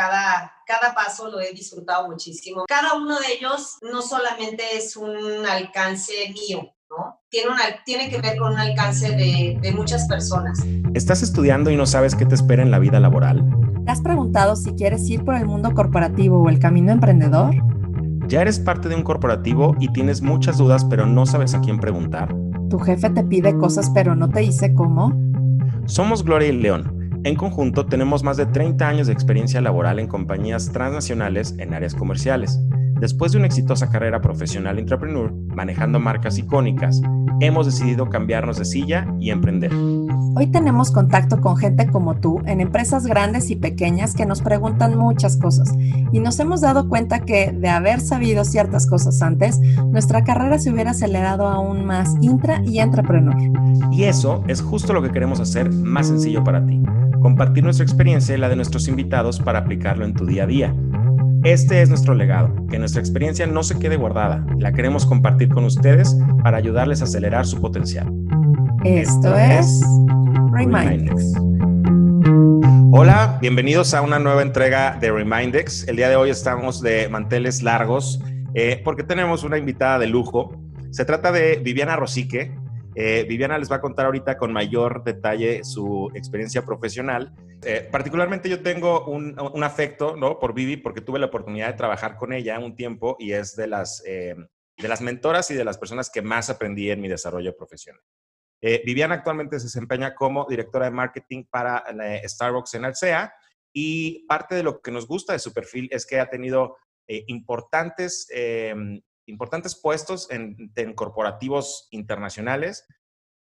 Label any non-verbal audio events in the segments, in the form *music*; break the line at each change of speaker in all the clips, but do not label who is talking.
cada, cada paso lo he disfrutado muchísimo. Cada uno de ellos no solamente es un alcance mío, ¿no? Tiene, una, tiene que ver con un alcance de, de muchas personas.
¿Estás estudiando y no sabes qué te espera en la vida laboral?
¿Te has preguntado si quieres ir por el mundo corporativo o el camino emprendedor?
¿Ya eres parte de un corporativo y tienes muchas dudas pero no sabes a quién preguntar?
¿Tu jefe te pide cosas pero no te dice cómo?
Somos Gloria y León en conjunto, tenemos más de 30 años de experiencia laboral en compañías transnacionales en áreas comerciales. Después de una exitosa carrera profesional entrepreneur, manejando marcas icónicas, hemos decidido cambiarnos de silla y emprender.
Hoy tenemos contacto con gente como tú en empresas grandes y pequeñas que nos preguntan muchas cosas y nos hemos dado cuenta que de haber sabido ciertas cosas antes, nuestra carrera se hubiera acelerado aún más intra y entrepreneur.
Y eso es justo lo que queremos hacer más sencillo para ti compartir nuestra experiencia y la de nuestros invitados para aplicarlo en tu día a día. Este es nuestro legado, que nuestra experiencia no se quede guardada, la queremos compartir con ustedes para ayudarles a acelerar su potencial.
Esto, es Remindex.
Hola, bienvenidos a una nueva entrega de Remindex. El día de hoy estamos de manteles largos eh, porque tenemos una invitada de lujo. Se trata de Viviana Rosique. Eh, Viviana les va a contar ahorita con mayor detalle su experiencia profesional. Eh, particularmente yo tengo un, afecto por Vivi porque tuve la oportunidad de trabajar con ella un tiempo y es de las, de las mentoras y de las personas que más aprendí en mi desarrollo profesional. Viviana actualmente se desempeña como directora de marketing para Starbucks en Alsea y parte de lo que nos gusta de su perfil es que ha tenido importantes importantes puestos en, corporativos internacionales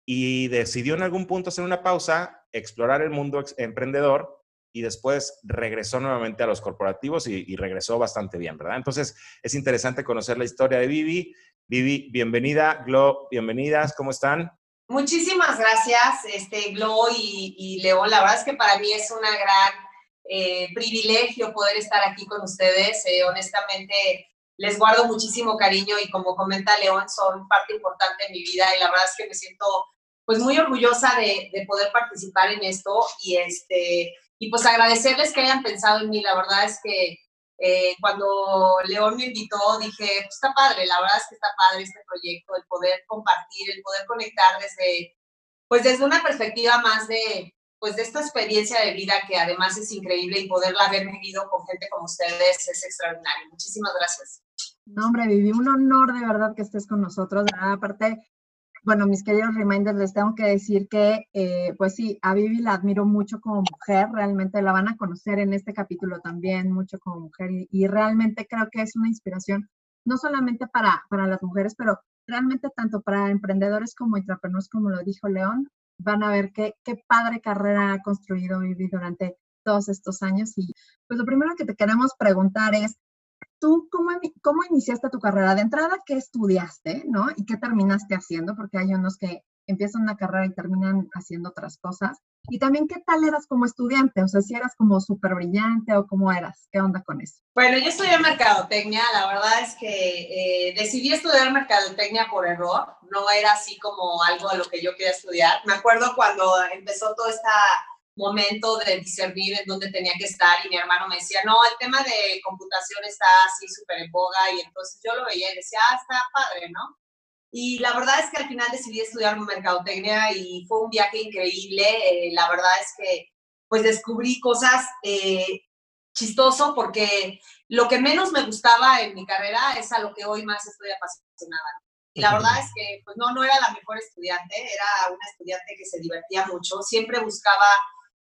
y decidió en algún punto hacer una pausa, explorar el mundo emprendedor y después regresó nuevamente a los corporativos y, regresó bastante bien, ¿verdad? Entonces es interesante conocer la historia de Vivi. Vivi, bienvenida. Glo, bienvenidas. ¿Cómo están?
Muchísimas gracias, este, Glo y, León. La verdad es que para mí es una gran eh, privilegio poder estar aquí con ustedes. Eh, honestamente, les guardo muchísimo cariño y como comenta León, son parte importante de mi vida y la verdad es que me siento pues muy orgullosa de, poder participar en esto y este y pues agradecerles que hayan pensado en mí. La verdad es que eh, cuando León me invitó dije, pues está padre, la verdad es que está padre este proyecto, el poder compartir, el poder conectar desde, pues desde una perspectiva más de, pues de esta experiencia de vida que además es increíble y poderla haber vivido con gente como ustedes es extraordinario. Muchísimas gracias.
No, hombre, Vivi, un honor de verdad que estés con nosotros. Aparte, bueno, mis queridos reminders, les tengo que decir que, eh, pues sí, a Vivi la admiro mucho como mujer, realmente la van a conocer en este capítulo también mucho como mujer y, realmente creo que es una inspiración, no solamente para, para las mujeres, pero realmente tanto para emprendedores como entrepreneurs, como lo dijo León, van a ver qué, qué padre carrera ha construido Vivi durante todos estos años. Y pues lo primero que te queremos preguntar es, ¿tú cómo, cómo iniciaste tu carrera? De entrada, ¿qué estudiaste, no? ¿Y qué terminaste haciendo? Porque hay unos que empiezan una carrera y terminan haciendo otras cosas. Y también, ¿qué tal eras como estudiante? O sea, si eras como súper brillante o cómo eras. ¿Qué onda con eso?
Bueno, yo estudié mercadotecnia. La verdad es que eh, decidí estudiar mercadotecnia por error. No era así como algo a lo que yo quería estudiar. Me acuerdo cuando empezó toda esta momento de discernir en dónde tenía que estar y mi hermano me decía, no, el tema de computación está así súper en boga y entonces yo lo veía y decía, ah, está padre, ¿no? Y la verdad es que al final decidí estudiar mercadotecnia y fue un viaje increíble. Eh, la verdad es que pues descubrí cosas eh, chistoso porque lo que menos me gustaba en mi carrera es a lo que hoy más estoy apasionada. Y la verdad es que pues no, no era la mejor estudiante, era una estudiante que se divertía mucho, siempre buscaba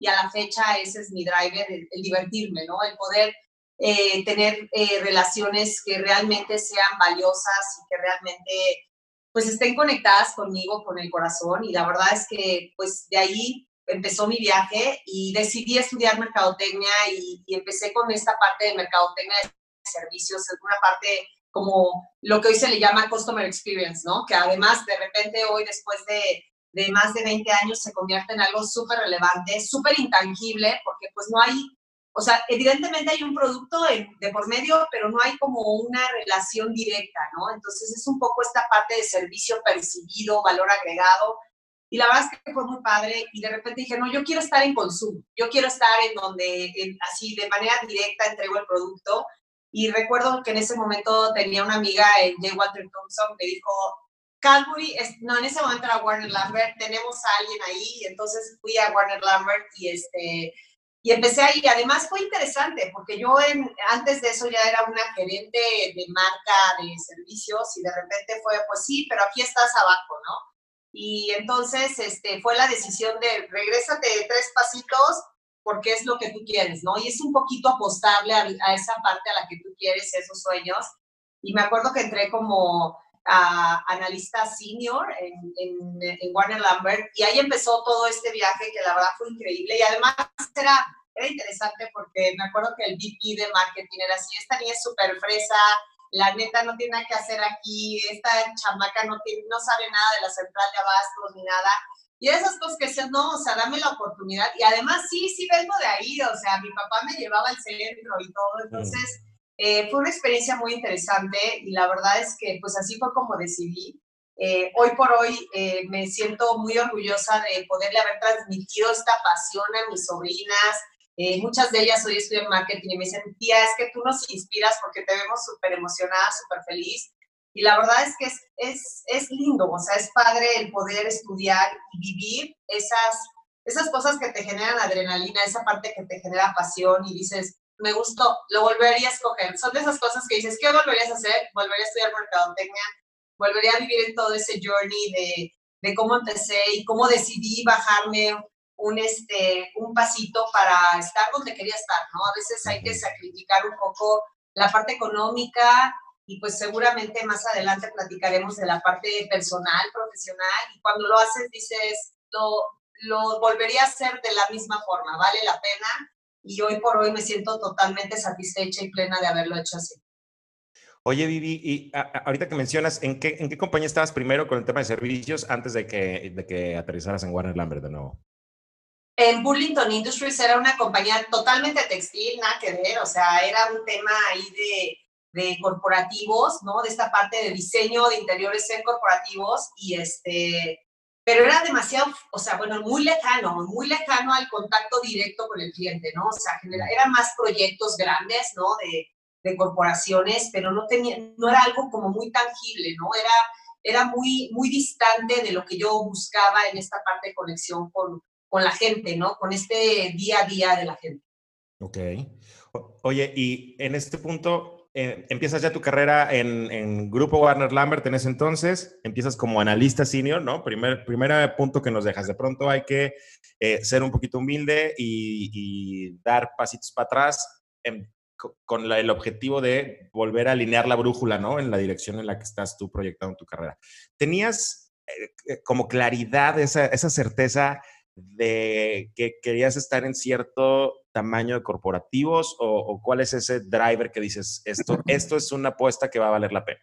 y a la fecha ese es mi driver, el, divertirme, ¿no? El poder eh, tener eh, relaciones que realmente sean valiosas y que realmente pues estén conectadas conmigo, con el corazón y la verdad es que pues de ahí empezó mi viaje y decidí estudiar mercadotecnia y, y empecé con esta parte de mercadotecnia de servicios, es una parte como lo que hoy se le llama customer experience, ¿no? Que además de repente hoy después de de más de 20 años se convierte en algo súper relevante, súper intangible, porque pues no hay, o sea, evidentemente hay un producto de, por medio, pero no hay como una relación directa, ¿no? Entonces es un poco esta parte de servicio percibido, valor agregado. Y la verdad es que fue muy padre y de repente dije, no, yo quiero estar en consumo, yo quiero estar en donde así de manera directa entrego el producto. Y recuerdo que en ese momento tenía una amiga, J. Walter Thompson, que dijo, Calgary, no, en ese momento era Warner Lambert, tenemos a alguien ahí, entonces fui a Warner Lambert y este y empecé ahí. Además fue interesante porque yo en, antes de eso ya era una gerente de marca de servicios y de repente fue, pues sí, pero aquí estás abajo, ¿no? Y entonces este, fue la decisión de regrésate tres pasitos porque es lo que tú quieres, ¿no? Y es un poquito apostable a, esa parte a la que tú quieres, esos sueños. Y me acuerdo que entré como analista senior en, en, en, Warner Lambert y ahí empezó todo este viaje que la verdad fue increíble y además era, era interesante porque me acuerdo que el VP de marketing era así, esta niña es súper fresa, la neta no tiene nada que hacer aquí, esta chamaca no, tiene, no sabe nada de la central de abastos ni nada. Y esas cosas que decían, no, o sea, dame la oportunidad. Y además, sí, sí vengo de ahí, o sea, mi papá me llevaba al centro y todo. Entonces, eh, fue una experiencia muy interesante y la verdad es que pues así fue como decidí. Eh, hoy por hoy eh, me siento muy orgullosa de poderle haber transmitido esta pasión a mis sobrinas. muchas de ellas hoy estudian marketing y me dicen, tía, es que tú nos inspiras porque te vemos súper emocionada, súper feliz. Y la verdad es que es, es, es, lindo, o sea, es padre el poder estudiar y vivir esas, esas cosas que te generan adrenalina, esa parte que te genera pasión y dices, me gustó, lo volvería a escoger. Son de esas cosas que dices, ¿qué volverías a hacer? Volvería a estudiar mercadotecnia, volvería a vivir en todo ese journey de, de cómo empecé y cómo decidí bajarme un, este, un pasito para estar donde quería estar, ¿no? A veces hay que sacrificar un poco la parte económica y pues seguramente más adelante platicaremos de la parte personal, profesional y cuando lo haces dices, lo, lo volvería a hacer de la misma forma, vale la pena y hoy por hoy me siento totalmente satisfecha y plena de haberlo hecho así.
Oye, Vivi, y ahorita que mencionas, ¿en qué, ¿en qué compañía estabas primero con el tema de servicios antes de que, de que aterrizaras en Warner Lambert de nuevo?
En Burlington Industries era una compañía totalmente textil, nada que ver, o sea, era un tema ahí de, de corporativos, ¿no? De esta parte de diseño de interiores en corporativos y este, pero era demasiado, o sea, bueno, muy lejano, muy lejano al contacto directo con el cliente, ¿no? O sea, eran más proyectos grandes, ¿no? De, de, corporaciones, pero no tenía, no era algo como muy tangible, ¿no? Era, era muy, muy distante de lo que yo buscaba en esta parte de conexión con, con la gente, ¿no? Con este día a día de la gente.
Ok. Oye, y en este punto, eh, empiezas ya tu carrera en, Grupo Warner Lambert en ese entonces, empiezas como analista senior, ¿no? Primer, primer punto que nos dejas. De pronto hay que eh, ser un poquito humilde y, dar pasitos para atrás con el objetivo de volver a alinear la brújula, ¿no? En la dirección en la que estás tú proyectando tu carrera. ¿Tenías eh, como claridad, esa, esa certeza de que querías estar en cierto tamaño de corporativos o, cuál es ese driver que dices, esto, *laughs* esto es una apuesta que va a valer la pena?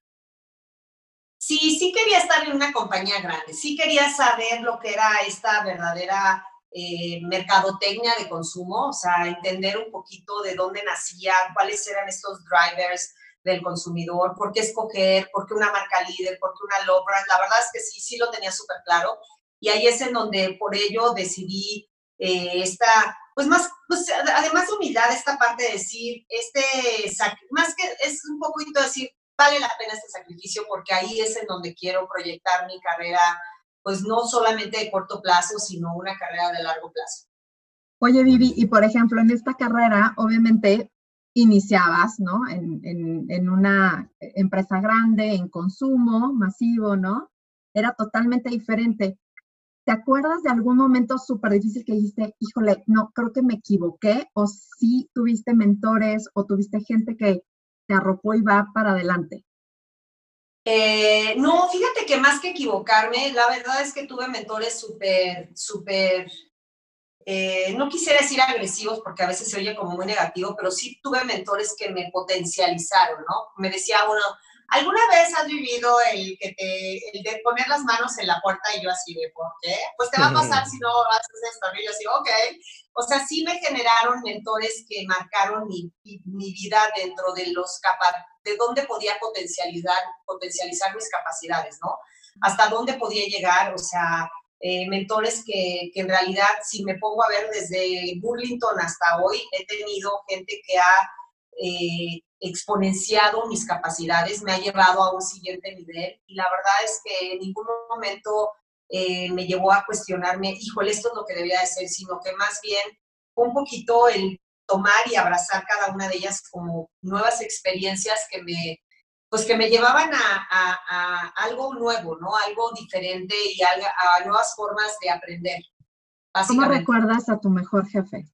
Sí, sí quería estar en una compañía grande, sí quería saber lo que era esta verdadera eh, mercadotecnia de consumo, o sea, entender un poquito de dónde nacía, cuáles eran estos drivers del consumidor, por qué escoger, por qué una marca líder, por qué una low brand. La verdad es que sí, sí lo tenía súper claro. Y ahí es en donde por ello decidí eh, esta pues más, pues además de humildad, esta parte de decir, este, más que es un poquito decir, vale la pena este sacrificio porque ahí es en donde quiero proyectar mi carrera, pues no solamente de corto plazo, sino una carrera de largo plazo.
Oye, Vivi, y por ejemplo, en esta carrera, obviamente, iniciabas, ¿no? En, en, en una empresa grande, en consumo masivo, ¿no? Era totalmente diferente. ¿Te acuerdas de algún momento súper difícil que dijiste, híjole, no, creo que me equivoqué? ¿O sí tuviste mentores o tuviste gente que te arropó y va para adelante?
Eh, no, fíjate que más que equivocarme, la verdad es que tuve mentores súper, súper, eh, no quisiera decir agresivos porque a veces se oye como muy negativo, pero sí tuve mentores que me potencializaron, ¿no? Me decía uno, ¿Alguna vez has vivido el que te, el de poner las manos en la puerta y yo así de, ¿por qué? Pues te va a pasar *laughs* si no haces esto. Y yo así, ok. O sea, sí me generaron mentores que marcaron mi, mi vida dentro de los capacidades, de dónde podía potencializar, potencializar mis capacidades, ¿no? Hasta dónde podía llegar, o sea, eh, mentores que, que, en realidad, si me pongo a ver desde Burlington hasta hoy, he tenido gente que ha eh, exponenciado mis capacidades, me ha llevado a un siguiente nivel y la verdad es que en ningún momento eh, me llevó a cuestionarme, híjole, esto es lo que debía de ser, sino que más bien un poquito el tomar y abrazar cada una de ellas como nuevas experiencias que me, pues que me llevaban a, algo nuevo, ¿no? Algo diferente y a, nuevas formas de aprender.
¿Cómo recuerdas a tu mejor jefe?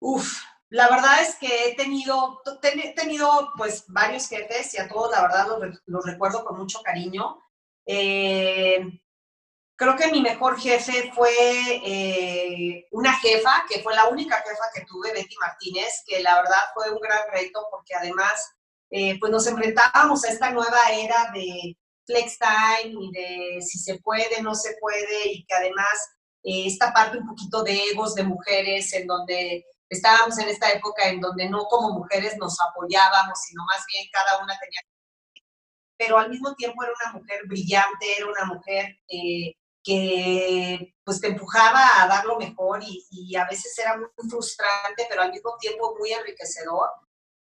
Uf, la verdad es que he tenido, he tenido pues varios jefes y a todos la verdad los, recuerdo con mucho cariño. Eh, creo que mi mejor jefe fue eh, una jefa, que fue la única jefa que tuve, Betty Martínez, que la verdad fue un gran reto porque además eh, pues nos enfrentábamos a esta nueva era de flex time y de si se puede, no se puede, y que además eh, esta parte un poquito de egos de mujeres, en donde estábamos en esta época en donde no como mujeres nos apoyábamos, sino más bien cada una tenía... Pero al mismo tiempo era una mujer brillante, era una mujer eh, que pues te empujaba a dar lo mejor y, a veces era muy frustrante, pero al mismo tiempo muy enriquecedor.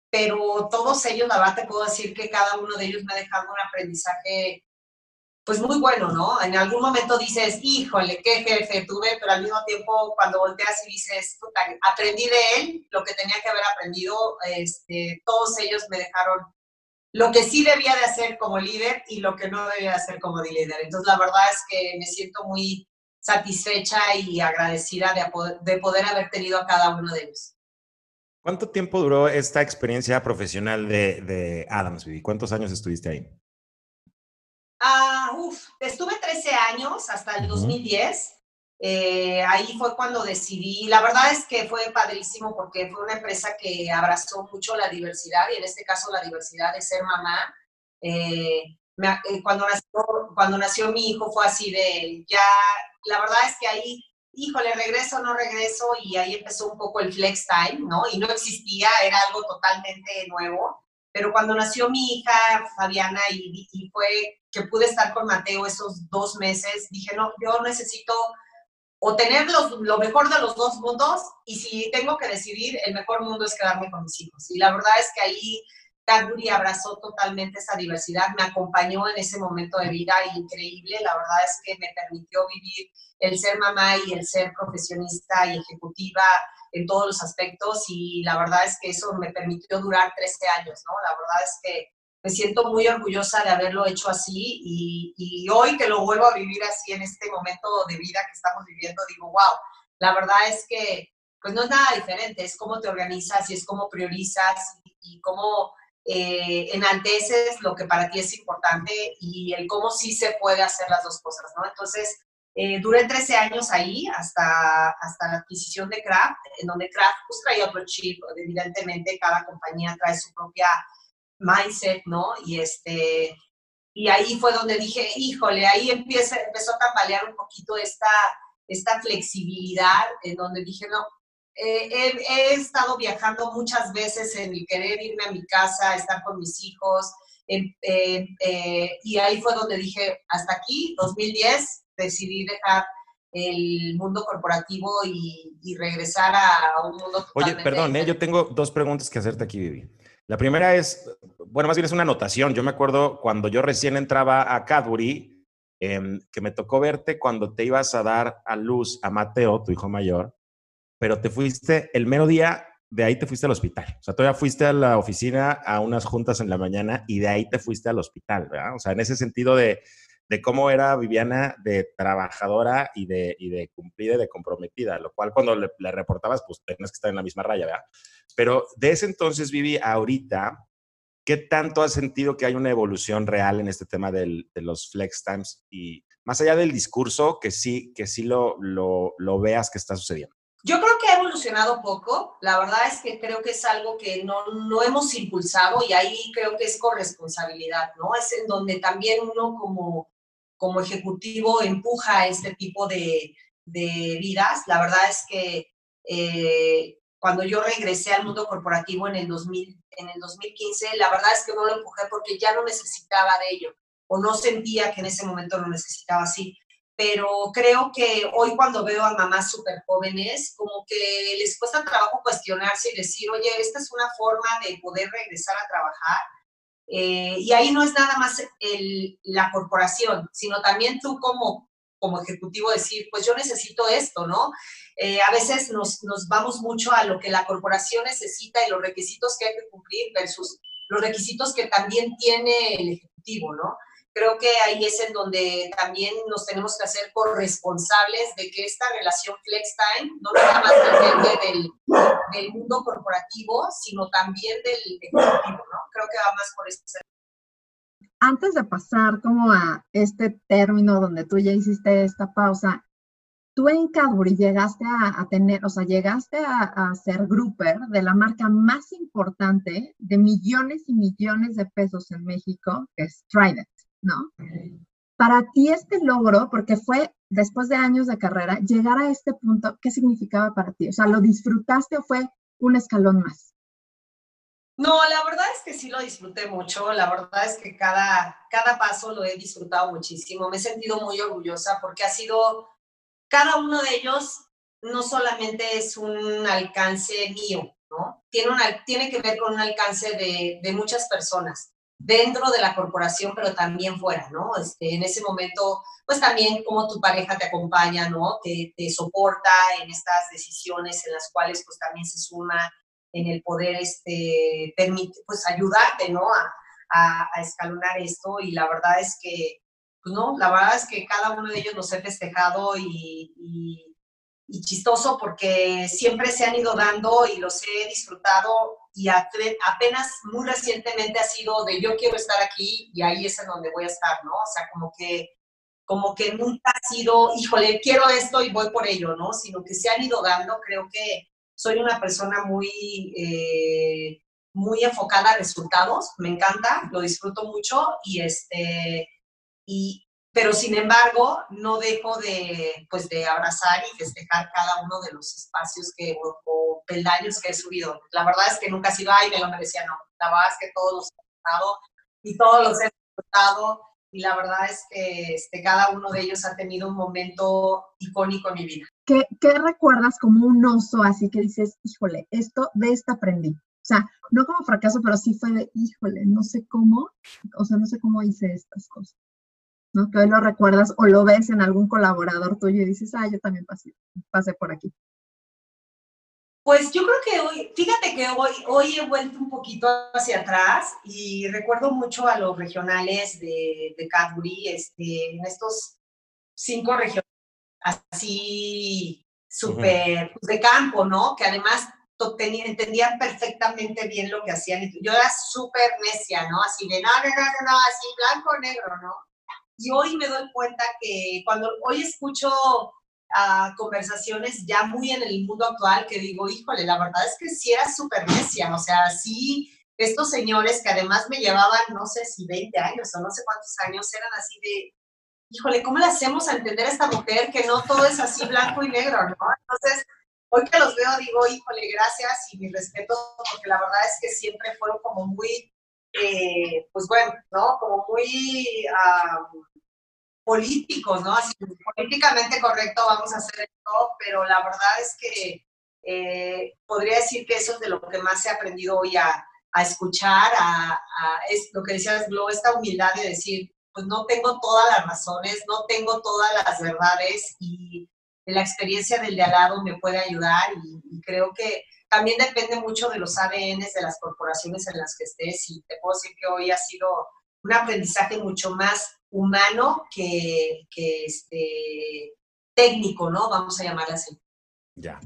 Pero todos ellos, la te puedo decir que cada uno de ellos me ha dejado un aprendizaje pues muy bueno, ¿no? En algún momento dices, híjole, qué jefe tuve, pero al mismo tiempo cuando volteas y dices, aprendí de él lo que tenía que haber aprendido, este, todos ellos me dejaron lo que sí debía de hacer como líder y lo que no debía de hacer como líder. Entonces, la verdad es que me siento muy satisfecha y agradecida de, de poder haber tenido a cada uno de ellos.
¿Cuánto tiempo duró esta experiencia profesional de, de Adams, Vivi? ¿Cuántos años estuviste ahí?
Ah, uf, estuve 13 años hasta el 2010. Eh, ahí fue cuando decidí, la verdad es que fue padrísimo porque fue una empresa que abrazó mucho la diversidad y en este caso la diversidad de ser mamá. Eh, eh, cuando, nació, cuando nació mi hijo fue así de, ya, la verdad es que ahí híjole, regreso no regreso, y ahí empezó un poco el flex time, ¿no? Y no existía, era algo totalmente nuevo. Pero cuando nació mi hija Fabiana y, fue que pude estar con Mateo esos dos meses, dije, no, yo necesito o tener lo mejor de los dos mundos y si tengo que decidir, el mejor mundo es quedarme con mis hijos. Y la verdad es que ahí Cadbury abrazó totalmente esa diversidad, me acompañó en ese momento de vida increíble. La verdad es que me permitió vivir el ser mamá y el ser profesionista y ejecutiva en todos los aspectos y la verdad es que eso me permitió durar 13 años, ¿no? La verdad es que me siento muy orgullosa de haberlo hecho así y, y hoy que lo vuelvo a vivir así en este momento de vida que estamos viviendo, digo, wow, la verdad es que pues no es nada diferente, es cómo te organizas y es cómo priorizas y, cómo eh, enalteces lo que para ti es importante y el cómo sí se puede hacer las dos cosas, ¿no? Entonces, eh, duré 13 años ahí hasta, hasta la adquisición de Kraft, en donde Kraft pues, traía otro chip, evidentemente cada compañía trae su propia mindset, ¿no? Y, este, y ahí fue donde dije, híjole, ahí empieza, empezó a tambalear un poquito esta, esta flexibilidad, en donde dije, no, eh, he, estado viajando muchas veces en el querer irme a mi casa, estar con mis hijos, eh, y ahí fue donde dije, hasta aquí, 2010, decidí dejar el mundo corporativo y, regresar a, un mundo
Oye, perdón, ¿eh? yo tengo dos preguntas que hacerte aquí, Vivi. La primera es, bueno, más bien es una anotación. Yo me acuerdo cuando yo recién entraba a Cadbury, em, que me tocó verte cuando te ibas a dar a luz a Mateo, tu hijo mayor, pero te fuiste el mero día, de ahí te fuiste al hospital. O sea, todavía fuiste a la oficina a unas juntas en la mañana y de ahí te fuiste al hospital, ¿verdad? O sea, en ese sentido de de cómo era Viviana de trabajadora y de, y de cumplida y de comprometida, lo cual cuando le, reportabas, pues tenías que estar en la misma raya, ¿verdad? Pero de ese entonces, Vivi, ahorita, ¿qué tanto has sentido que hay una evolución real en este tema del, de los flex times? Y más allá del discurso, que sí, que sí lo, lo, lo veas que está sucediendo.
Yo creo que ha evolucionado poco. La verdad es que creo que es algo que no, no hemos impulsado y ahí creo que es corresponsabilidad, ¿no? Es en donde también uno como, como ejecutivo empuja este tipo de, de vidas. La verdad es que eh, cuando yo regresé al mundo corporativo en el, 2000, en el 2015, la verdad es que no lo empujé porque ya no necesitaba de ello o no sentía que en ese momento lo necesitaba así. Pero creo que hoy cuando veo a mamás súper jóvenes, como que les cuesta trabajo cuestionarse y decir, oye, esta es una forma de poder regresar a trabajar. Eh, y ahí no es nada más el, la corporación, sino también tú como, como ejecutivo decir, pues yo necesito esto, ¿no? Eh, a veces nos, nos vamos mucho a lo que la corporación necesita y los requisitos que hay que cumplir versus los requisitos que también tiene el ejecutivo, ¿no? Creo que ahí es en donde también nos tenemos que hacer corresponsables de que esta relación flex time no nada más depende del, del mundo corporativo, sino también del ejecutivo, ¿no? Creo que va más por ese
Antes de pasar como a este término donde tú ya hiciste esta pausa, tú en Cadbury llegaste a, tener, o sea, llegaste a, a, ser grouper de la marca más importante de millones y millones de pesos en México, que es Trident. ¿No? Para ti este logro, porque fue después de años de carrera, llegar a este punto, ¿qué significaba para ti? O sea, ¿lo disfrutaste o fue un escalón más?
No, la verdad es que sí lo disfruté mucho. La verdad es que cada, cada paso lo he disfrutado muchísimo. Me he sentido muy orgullosa porque ha sido, cada uno de ellos no solamente es un alcance mío, ¿no? Tiene, que ver con un alcance de muchas personas dentro de la corporación, pero también fuera, ¿no? Este, en ese momento, pues también como tu pareja te acompaña, ¿no? Te, te soporta en estas decisiones en las cuales pues también se suma en el poder, este, permite, pues ayudarte, ¿no? A, a, escalonar esto y la verdad es que, pues no, la verdad es que cada uno de ellos los he festejado y, y, y chistoso porque siempre se han ido dando y los he disfrutado y apenas muy recientemente ha sido de yo quiero estar aquí y ahí es en donde voy a estar, ¿no? O sea, como que, como que nunca ha sido, híjole, quiero esto y voy por ello, ¿no? Sino que se han ido dando, creo que soy una persona muy, eh, muy enfocada a resultados, me encanta, lo disfruto mucho y este, y, pero sin embargo no dejo de, pues, de abrazar y festejar cada uno de los espacios que, o, peldaños que he subido. La verdad es que nunca ha sido, ay, me lo merecía, no. La verdad es que todos los he disfrutado y todos los he disfrutado y la verdad es que este, cada uno de ellos ha tenido un momento icónico en mi vida.
¿Qué, ¿Qué recuerdas como un oso así que dices, híjole, esto de esta aprendí? O sea, no como fracaso, pero sí fue de, híjole, no sé cómo, o sea, no sé cómo hice estas cosas. ¿No? Que hoy lo recuerdas o lo ves en algún colaborador tuyo y dices, ah, yo también pasé, pasé por aquí.
Pues yo creo que hoy, fíjate que hoy, hoy he vuelto un poquito hacia atrás y recuerdo mucho a los regionales de, de Cadbury, este, en estos cinco regionales así súper pues, de campo, ¿no? Que además entendían perfectamente bien lo que hacían. Yo era súper necia, ¿no? Así de, no, no, no, no, así blanco, negro, ¿no? Y hoy me doy cuenta que cuando hoy escucho uh, conversaciones ya muy en el mundo actual, que digo, híjole, la verdad es que sí era súper necia, o sea, sí, estos señores que además me llevaban, no sé si 20 años o no sé cuántos años, eran así de, híjole, ¿cómo le hacemos a entender a esta mujer que no todo es así blanco y negro, ¿no? Entonces, hoy que los veo digo, híjole, gracias y mi respeto, porque la verdad es que siempre fueron como muy eh, pues bueno, ¿no? Como muy políticos, ¿no? Así, políticamente correcto vamos a hacer esto, pero la verdad es que eh, podría decir que eso es de lo que más he aprendido hoy a, a escuchar, a, es lo que decías, Glo, esta humildad de decir, pues no tengo todas las razones, no tengo todas las verdades y la experiencia del de al lado me puede ayudar y creo que también depende mucho de los ADNs de las corporaciones en las que estés y te puedo decir que hoy ha sido un aprendizaje mucho más humano que, que este, técnico, ¿no? Vamos a llamarlo así.
Ya.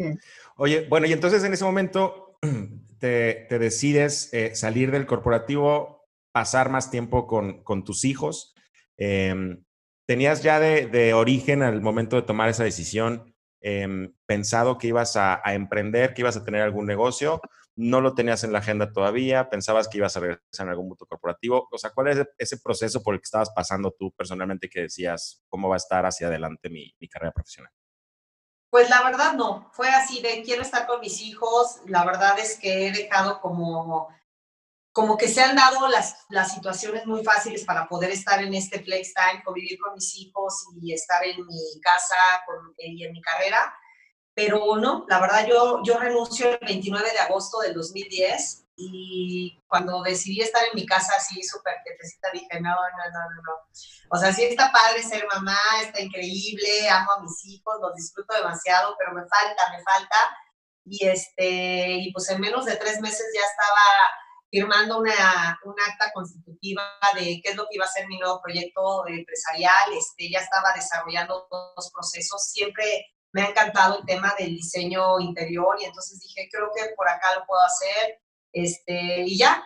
Oye, bueno, y entonces en ese momento *clears throat* te, te decides eh, salir del corporativo, pasar más tiempo con, con tus hijos. Eh, ¿Tenías ya de, de, origen al momento de tomar esa decisión Em, pensado que ibas a, emprender, que ibas a tener algún negocio, no lo tenías en la agenda todavía, pensabas que ibas a regresar en algún mutuo corporativo. O sea, ¿cuál es ese proceso por el que estabas pasando tú personalmente que decías, cómo va a estar hacia adelante mi, carrera profesional?
Pues la verdad no, fue así de quiero estar con mis hijos, la verdad es que he dejado como como que se han dado las, las situaciones muy fáciles para poder estar en este flex time, convivir con mis hijos y estar en mi casa y en mi carrera. Pero no, la verdad yo, yo renuncio el 29 de agosto del 2010 y cuando decidí estar en mi casa así súper quietecita dije, no, no, no, no, no. O sea, sí está padre ser mamá, está increíble, amo a mis hijos, los disfruto demasiado, pero me falta, me falta. Y, este, y pues en menos de tres meses ya estaba firmando una, un acta constitutiva de qué es lo que iba a ser mi nuevo proyecto empresarial. Este, ya estaba desarrollando los procesos. Siempre me ha encantado el tema del diseño interior y entonces dije, creo que por acá lo puedo hacer. Este, y ya,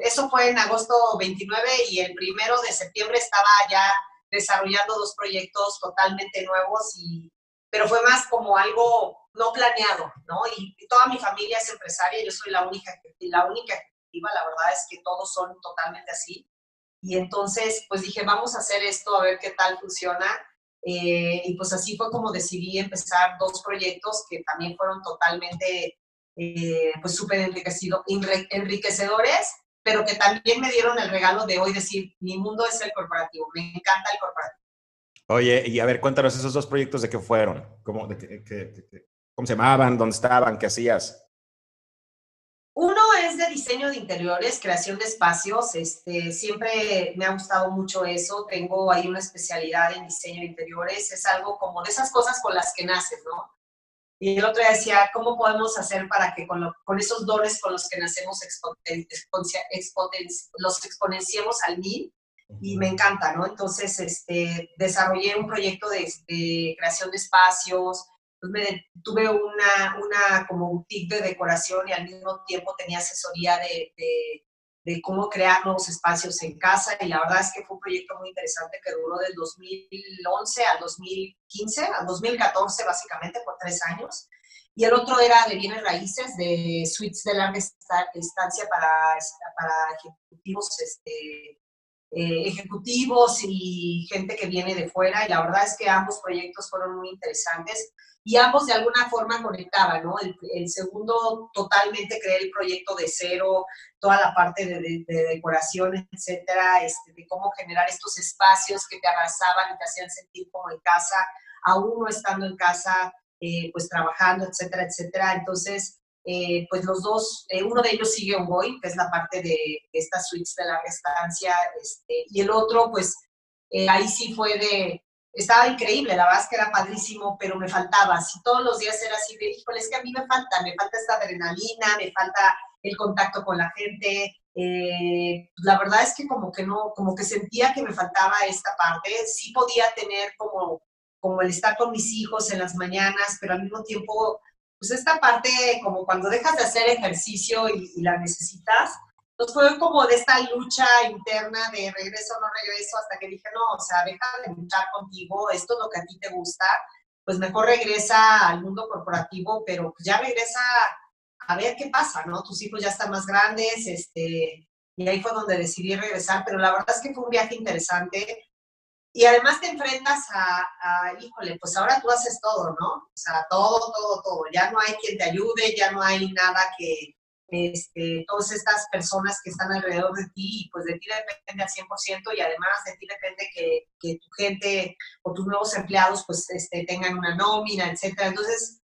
eso fue en agosto 29 y el primero de septiembre estaba ya desarrollando dos proyectos totalmente nuevos, y, pero fue más como algo no planeado, ¿no? Y, toda mi familia es empresaria, yo soy la única, la única la verdad es que todos son totalmente así. Y entonces, pues dije, vamos a hacer esto, a ver qué tal funciona. Eh, y pues así fue como decidí empezar dos proyectos que también fueron totalmente, eh, pues súper enriquecedores, pero que también me dieron el regalo de hoy decir, mi mundo es el corporativo, me encanta el corporativo.
Oye, y a ver, cuéntanos esos dos proyectos de qué fueron, cómo, de cómo se llamaban, dónde estaban, qué hacías.
Uno es de diseño de interiores, creación de espacios. Este, siempre me ha gustado mucho eso. Tengo ahí una especialidad en diseño de interiores. Es algo como de esas cosas con las que naces, ¿no? Y el otro día decía, ¿cómo podemos hacer para que con, con esos dones con los que nacemos los exponenciemos al mil? Y me encanta, ¿no? Entonces, este, desarrollé un proyecto de, de creación de espacios, pues me, tuve una, una como boutique de decoración y al mismo tiempo tenía asesoría de, de, cómo crear nuevos espacios en casa y la verdad es que fue un proyecto muy interesante que duró del 2011 al 2015, al 2014 básicamente, por tres años. Y el otro era de bienes raíces, de suites de larga estancia para, para ejecutivos este, eh, ejecutivos y gente que viene de fuera y la verdad es que ambos proyectos fueron muy interesantes y ambos de alguna forma conectaban, ¿no? El, segundo totalmente creé el proyecto de cero, toda la parte de, decoración, etcétera, este, de cómo generar estos espacios que te abrazaban y te hacían sentir como en casa, aún no estando en casa, eh, pues trabajando, etcétera, etcétera. Entonces, eh, pues los dos, eh, uno de ellos sigue ongoing, que es la parte de, estas suites de la estancia, este, y el otro, pues ahí sí fue de estaba increíble, la verdad es que era padrísimo, pero me faltaba. Si todos los días era así de, híjole, es que a mí me falta, me falta esta adrenalina, me falta el contacto con la gente. Eh, la verdad es que como que no, como que sentía que me faltaba esta parte. Sí podía tener como, como el estar con mis hijos en las mañanas, pero al mismo tiempo, pues esta parte como cuando dejas de hacer ejercicio y la necesitas, entonces fue como de esta lucha interna de regreso o no regreso hasta que dije, no, o sea, deja de luchar contigo, esto es lo que a ti te gusta, pues mejor regresa al mundo corporativo, pero pues ya regresa a ver qué pasa, ¿no? Tus hijos ya están más grandes, este, y ahí fue donde decidí regresar, pero la verdad es que fue un viaje interesante. Y además te enfrentas a, a, híjole, pues ahora tú haces todo, ¿no? O sea, todo, todo, todo. Ya no hay quien te ayude, ya no hay nada que, este, todas estas personas que están alrededor de ti, pues de ti depende al 100% y además de ti depende que, que tu gente o tus nuevos empleados pues este, tengan una nómina, etcétera. Entonces,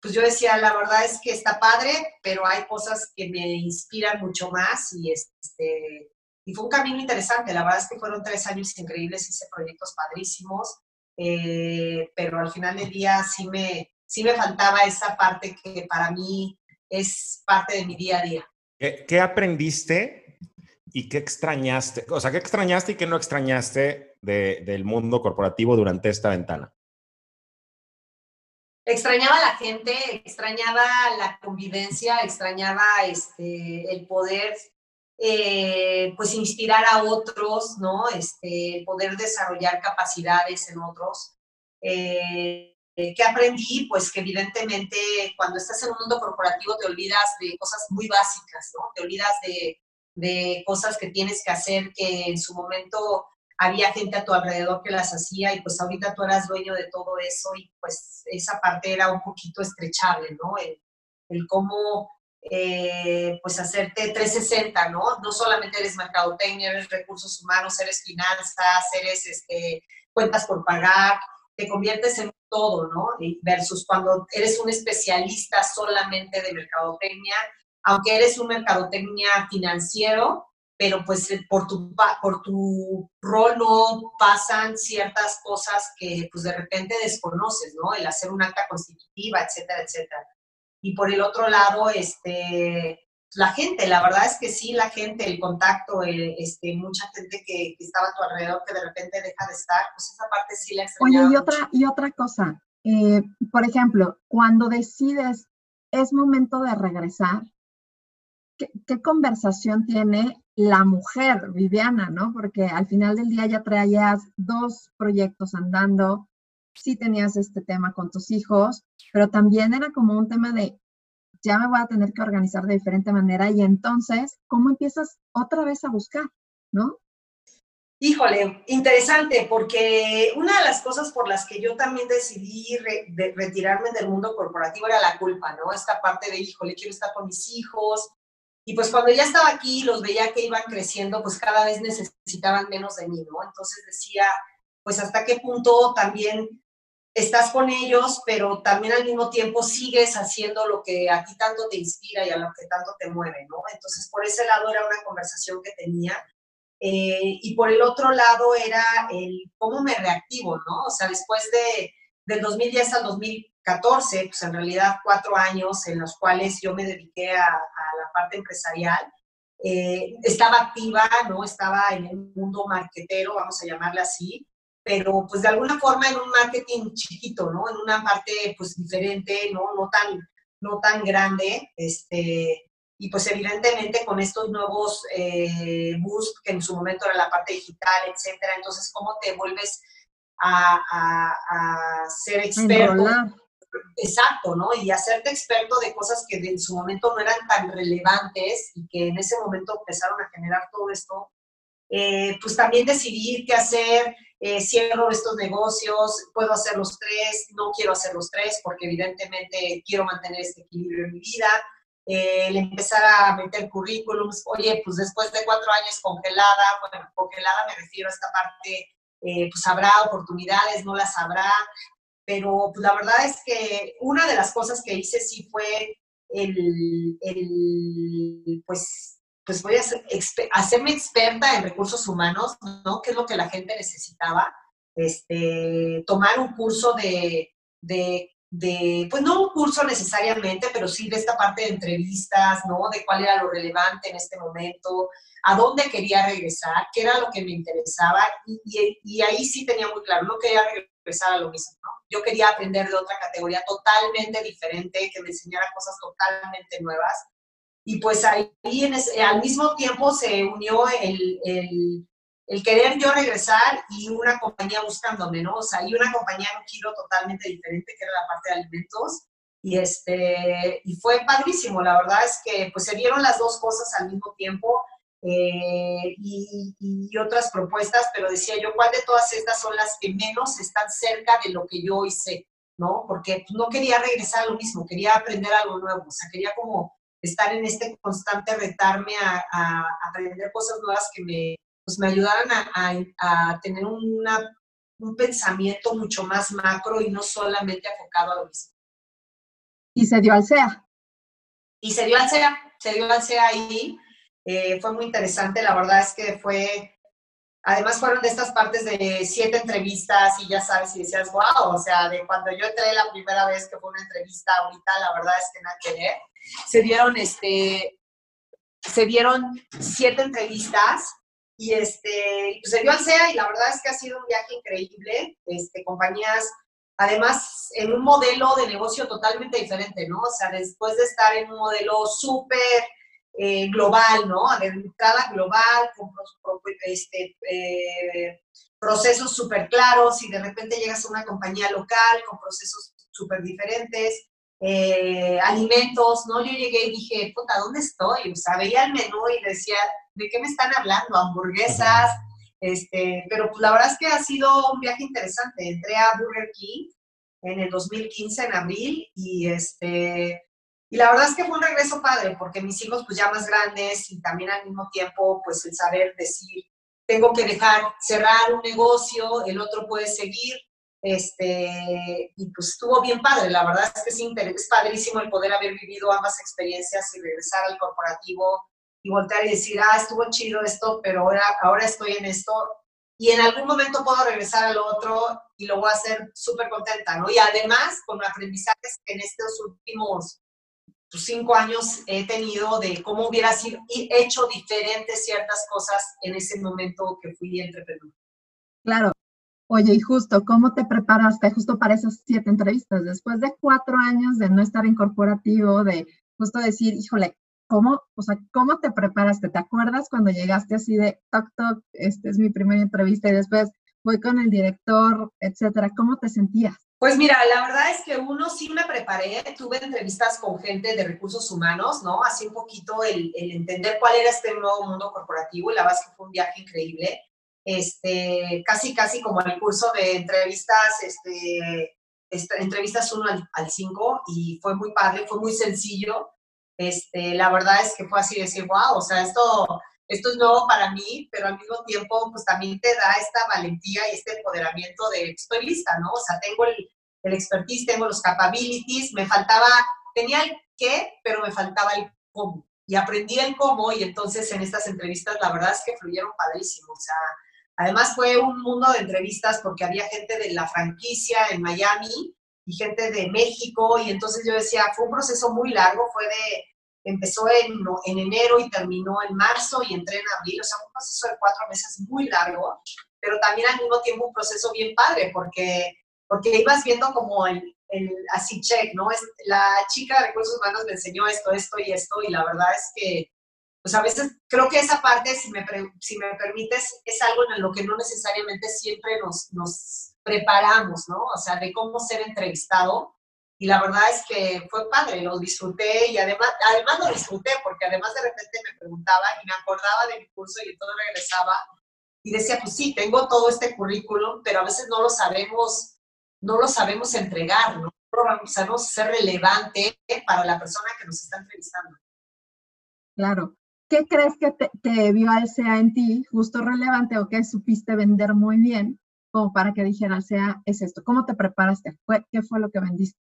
pues yo decía, la verdad es que está padre, pero hay cosas que me inspiran mucho más y este, y fue un camino interesante. La verdad es que fueron tres años increíbles, hice proyectos padrísimos, eh, pero al final del día sí me, sí me faltaba esa parte que para mí es parte de mi día a día.
¿Qué, aprendiste y qué extrañaste? O sea, ¿qué extrañaste y qué no extrañaste del mundo corporativo durante esta ventana?
Extrañaba a la gente, extrañaba la convivencia, extrañaba este, el poder eh, pues inspirar a otros, ¿no? Este, poder desarrollar capacidades en otros. Eh, eh, ¿Qué aprendí? Pues que evidentemente cuando estás en un mundo corporativo te olvidas de cosas muy básicas, ¿no? Te olvidas de, de cosas que tienes que hacer que en su momento había gente a tu alrededor que las hacía y pues ahorita tú eras dueño de todo eso y pues esa parte era un poquito estrechable, ¿no? El, el cómo eh, pues hacerte 360, ¿no? No solamente eres mercadotecnia, eres recursos humanos, eres finanzas, eres este, cuentas por pagar, te conviertes en todo, ¿no? Versus cuando eres un especialista solamente de mercadotecnia, aunque eres un mercadotecnia financiero, pero pues eh, por tu, por tu rol no pasan ciertas cosas que pues de repente desconoces, ¿no? El hacer un acta constitutiva, etcétera, etcétera. Y por el otro lado, este, la gente, la verdad es que sí, la gente, el contacto, este, mucha gente que, estaba a tu alrededor que de repente deja de estar, pues esa parte sí la
extrañaba Oye, y otra, y otra cosa, eh, por ejemplo, cuando decides, es momento de regresar, ¿qué, conversación tiene la mujer, Viviana, no? Porque al final del día ya traías dos proyectos andando, sí tenías este tema con tus hijos, pero también era como un tema de, ya me voy a tener que organizar de diferente manera y entonces, ¿cómo empiezas otra vez a buscar, no?
Híjole, interesante, porque una de las cosas por las que yo también decidí retirarme del mundo corporativo era la culpa, ¿no? Esta parte de, híjole, quiero estar con mis hijos, y pues cuando ya estaba aquí, los veía que iban creciendo, pues cada vez necesitaban menos de mí, ¿no? Entonces decía, pues hasta qué punto también estás con ellos, pero también al mismo tiempo sigues haciendo lo que a ti tanto te inspira y a lo que tanto te mueve, ¿no? Entonces, por ese lado era una conversación que tenía. Eh, y por el otro lado era el cómo me reactivo, ¿no? O sea, después de, del 2010 al 2000, 14, pues en realidad cuatro años en los cuales yo me dediqué a, la parte empresarial. Eh, estaba activa, ¿no? Estaba en el mundo marketero, vamos a llamarle así, pero pues de alguna forma en un marketing chiquito, ¿no? En una parte pues diferente, ¿no? No tan, no tan grande, este, y pues evidentemente con estos nuevos eh, boosts que en su momento era la parte digital, etcétera, entonces cómo te vuelves a, a ser experto. Exacto, ¿no? Y hacerte experto de cosas que en su momento no eran tan relevantes y que en ese momento empezaron a generar todo esto, eh, pues también decidir qué hacer, eh, cierro estos negocios, puedo hacer los tres, no quiero hacer los tres porque evidentemente quiero mantener este equilibrio en mi vida. Eh, el empezar a meter currículums, oye, pues después de cuatro años congelada, bueno, congelada me refiero a esta parte, pues habrá oportunidades, no las habrá, pero pues, la verdad es que una de las cosas que hice sí fue el, el pues, pues voy a hacerme experta en recursos humanos, ¿no? Que es lo que la gente necesitaba. Este, tomar un curso de, de, de, pues no un curso necesariamente, pero sí de esta parte de entrevistas, ¿no? De cuál era lo relevante en este momento, a dónde quería regresar, qué era lo que me interesaba, y, y, y ahí sí tenía muy claro, no quería regresar a lo mismo, ¿no? yo quería aprender de otra categoría totalmente diferente, que me enseñara cosas totalmente nuevas. Y pues ahí en al mismo tiempo se unió el, el, el, querer yo regresar y una compañía buscándome, ¿no? O sea, y una compañía en un giro totalmente diferente, que era la parte de alimentos. Y, este, y fue padrísimo, la verdad es que pues se dieron las dos cosas al mismo tiempo eh, y, otras propuestas, pero decía yo, ¿cuál de todas estas son las que menos están cerca de lo que yo hice? ¿No? Porque no quería regresar a lo mismo, quería aprender algo nuevo, o sea, quería como estar en este constante retarme a, aprender cosas nuevas que me, pues, me ayudaran a, tener una, un pensamiento mucho más macro y no solamente enfocado a lo mismo.
Y se dio al SEA.
Y se dio al SEA, se dio al SEA ahí. Eh, fue muy interesante, la verdad es que fue, además fueron de estas partes de siete entrevistas y ya sabes, y decías, wow, o sea, de cuando yo entré la primera vez que fue una entrevista ahorita, la verdad es que nada que ver. Se dieron, este, se dieron siete entrevistas y este, pues se dio al SEA y la verdad es que ha sido un viaje increíble, este, compañías además en un modelo de negocio totalmente diferente, ¿no? O sea, después de estar en un modelo súper eh, global, ¿no? A entrada global, con este, eh, procesos súper claros y de repente llegas a una compañía local con procesos súper diferentes, eh, alimentos, ¿no? Yo llegué y dije, puta, ¿dónde estoy? O sea, veía el menú y decía, ¿de qué me están hablando? Hamburguesas, este, pero pues la verdad es que ha sido un viaje interesante. Entré a Burger King en el 2015, en abril, y este, Y la verdad es que fue un regreso padre, porque mis hijos pues ya más grandes y también al mismo tiempo pues el saber decir, tengo que dejar cerrar un negocio, el otro puede seguir, este, y pues estuvo bien padre, la verdad es que es, padrísimo el poder haber vivido ambas experiencias y regresar al corporativo y voltear y decir, ah, estuvo chido esto, pero ahora, ahora estoy en esto y en algún momento puedo regresar al otro y lo voy a hacer súper contenta, ¿no? Y además con aprendizajes que en estos últimos pues, cinco años he tenido de cómo hubiera sido, hecho diferentes ciertas cosas en ese momento que fui entrepreneur.
Claro. Oye, y justo, ¿cómo te preparaste justo para esas siete entrevistas? Después de cuatro años de no estar en corporativo, de justo decir, híjole, ¿cómo, o sea, cómo te preparaste? ¿Te acuerdas cuando llegaste así de, toc, toc, esta es mi primera entrevista y después voy con el director, etcétera? ¿Cómo te sentías?
Pues mira, la verdad es que uno sí me preparé, tuve entrevistas con gente de recursos humanos, ¿no? Así un poquito el, entender cuál era este nuevo mundo corporativo y la verdad es que fue un viaje increíble. Este, casi, casi como el curso de entrevistas, este, entrevistas 1 al 5 y fue muy padre, fue muy sencillo. Este, la verdad es que fue así decir, wow, o sea, esto, esto es nuevo para mí, pero al mismo tiempo, pues también te da esta valentía y este empoderamiento de estoy lista, ¿no? O sea, tengo el, el expertise, tengo los capabilities, me faltaba, tenía el qué, pero me faltaba el cómo. Y aprendí el cómo y entonces en estas entrevistas la verdad es que fluyeron padrísimo. O sea, además fue un mundo de entrevistas porque había gente de la franquicia en Miami y gente de México y entonces yo decía, fue un proceso muy largo, fue de, empezó en, en enero y terminó en marzo y entré en abril, o sea, un proceso de cuatro meses muy largo, pero también al mismo tiempo un proceso bien padre porque, porque ibas viendo como el, el así check, ¿no? Es, la chica de recursos humanos me enseñó esto, esto y esto y la verdad es que pues a veces creo que esa parte, si me, si me permites, es algo en lo que no necesariamente siempre nos, nos preparamos, ¿no? O sea, de cómo ser entrevistado. Y la verdad es que fue padre, lo disfruté y además, además lo disfruté porque además de repente me preguntaba y me acordaba de mi curso y todo regresaba y decía, pues sí, tengo todo este currículum, pero a veces no lo sabemos, no lo sabemos entregar, ¿no? No sabemos ser relevante para la persona que nos está entrevistando.
Claro. ¿Qué crees que te, vio SEA en ti justo relevante o que supiste vender muy bien como para que dijeran, sea, es esto? ¿Cómo te preparaste? ¿Qué fue lo que vendiste?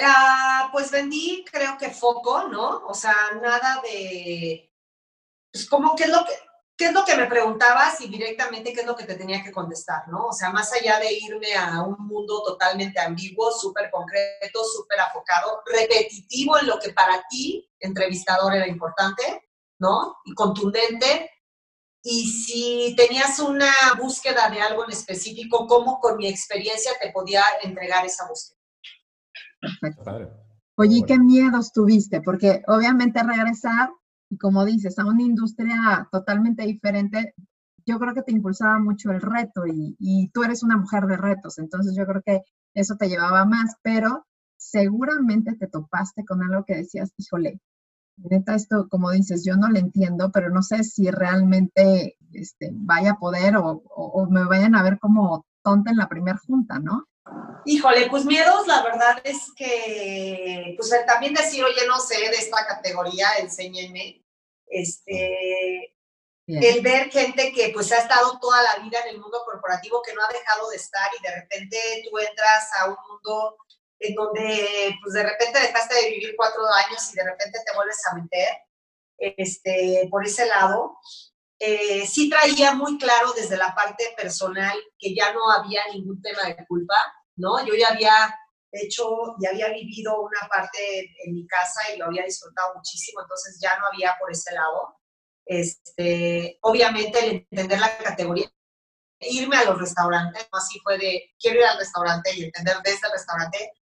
Ah, pues vendí, creo que foco, ¿no? O sea, nada de, pues como qué es lo que, qué es lo que me preguntabas y directamente qué es lo que te tenía que contestar, ¿no? O sea, más allá de irme a un mundo totalmente ambiguo, súper concreto, súper afocado, repetitivo en lo que para ti, entrevistador, era importante, ¿no? Y contundente, y si tenías una búsqueda de algo en específico, cómo con mi experiencia te podía entregar esa búsqueda.
Perfecto. Oye, ¿qué miedos tuviste? Porque obviamente regresar, y como dices, a una industria totalmente diferente, yo creo que te impulsaba mucho el reto y, y tú eres una mujer de retos, entonces yo creo que eso te llevaba más, pero seguramente te topaste con algo que decías, híjole, neta, esto, como dices, yo no lo entiendo, pero no sé si realmente este, vaya a poder o, me vayan a ver como tonta en la primera junta, ¿no?
Híjole, pues miedos, la verdad es que, pues también decir, oye, no sé de esta categoría, enséñenme, este, el ver gente que pues ha estado toda la vida en el mundo corporativo, que no ha dejado de estar y de repente tú entras a un mundo en donde pues de repente dejaste de vivir cuatro años y de repente te vuelves a meter este, por ese lado. Eh, sí traía muy claro desde la parte personal que ya no había ningún tema de culpa, ¿no? Yo ya había hecho y había vivido una parte en mi casa y lo había disfrutado muchísimo, entonces ya no había por ese lado. Este, obviamente el entender la categoría, irme a los restaurantes, así fue de, quiero ir al restaurante y entender desde el restaurante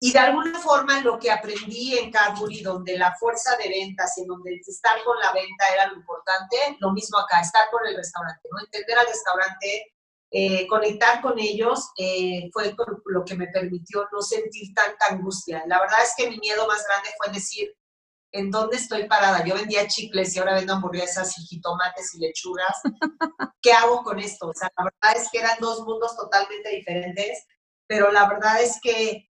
y de alguna forma lo que aprendí en Cadbury, donde la fuerza de ventas y en donde estar con la venta era lo importante, lo mismo acá, estar con el restaurante, ¿no? Entender al restaurante, eh, conectar con ellos, eh, fue lo que me permitió no sentir tanta angustia. La verdad es que mi miedo más grande fue decir, ¿en dónde estoy parada? Yo vendía chicles y ahora vendo hamburguesas y jitomates y lechugas. *laughs* ¿Qué hago con esto? O sea, la verdad es que eran dos mundos totalmente diferentes, pero la verdad es que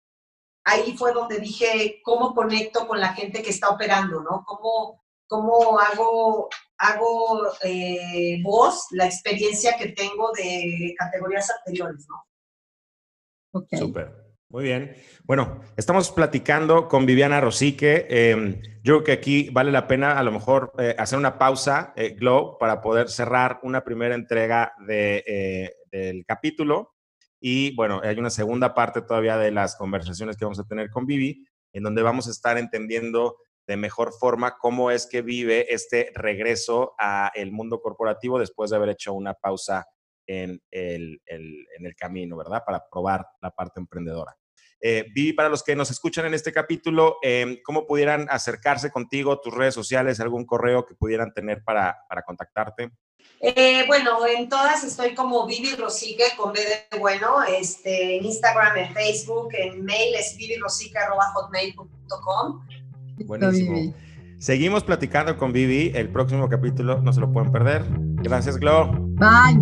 ahí fue donde dije, ¿cómo conecto con la gente que está operando, no? ¿Cómo, cómo hago, hago eh, voz la experiencia que tengo de categorías anteriores, ¿no?
Ok. Súper. Muy bien. Bueno, estamos platicando con Viviana Rosique. Em, yo creo que aquí vale la pena a lo mejor eh, hacer una pausa, eh, Glow, para poder cerrar una primera entrega de, eh, del capítulo. Y bueno, hay una segunda parte todavía de las conversaciones que vamos a tener con Vivi, en donde vamos a estar entendiendo de mejor forma cómo es que vive este regreso al mundo corporativo después de haber hecho una pausa en el, en el camino, ¿verdad? Para probar la parte emprendedora. Eh, Vivi, para los que nos escuchan en este capítulo, em, ¿cómo pudieran acercarse contigo, tus redes sociales, algún correo que pudieran tener para, para contactarte?
Eh, bueno, en todas estoy como Vivi Rosique con B de bueno, este, en Instagram, en Facebook, en mail es vivirosique.hotmail.com.
Buenísimo. Seguimos platicando con Vivi. El próximo capítulo no se lo pueden perder. Gracias, Glo.
Bye.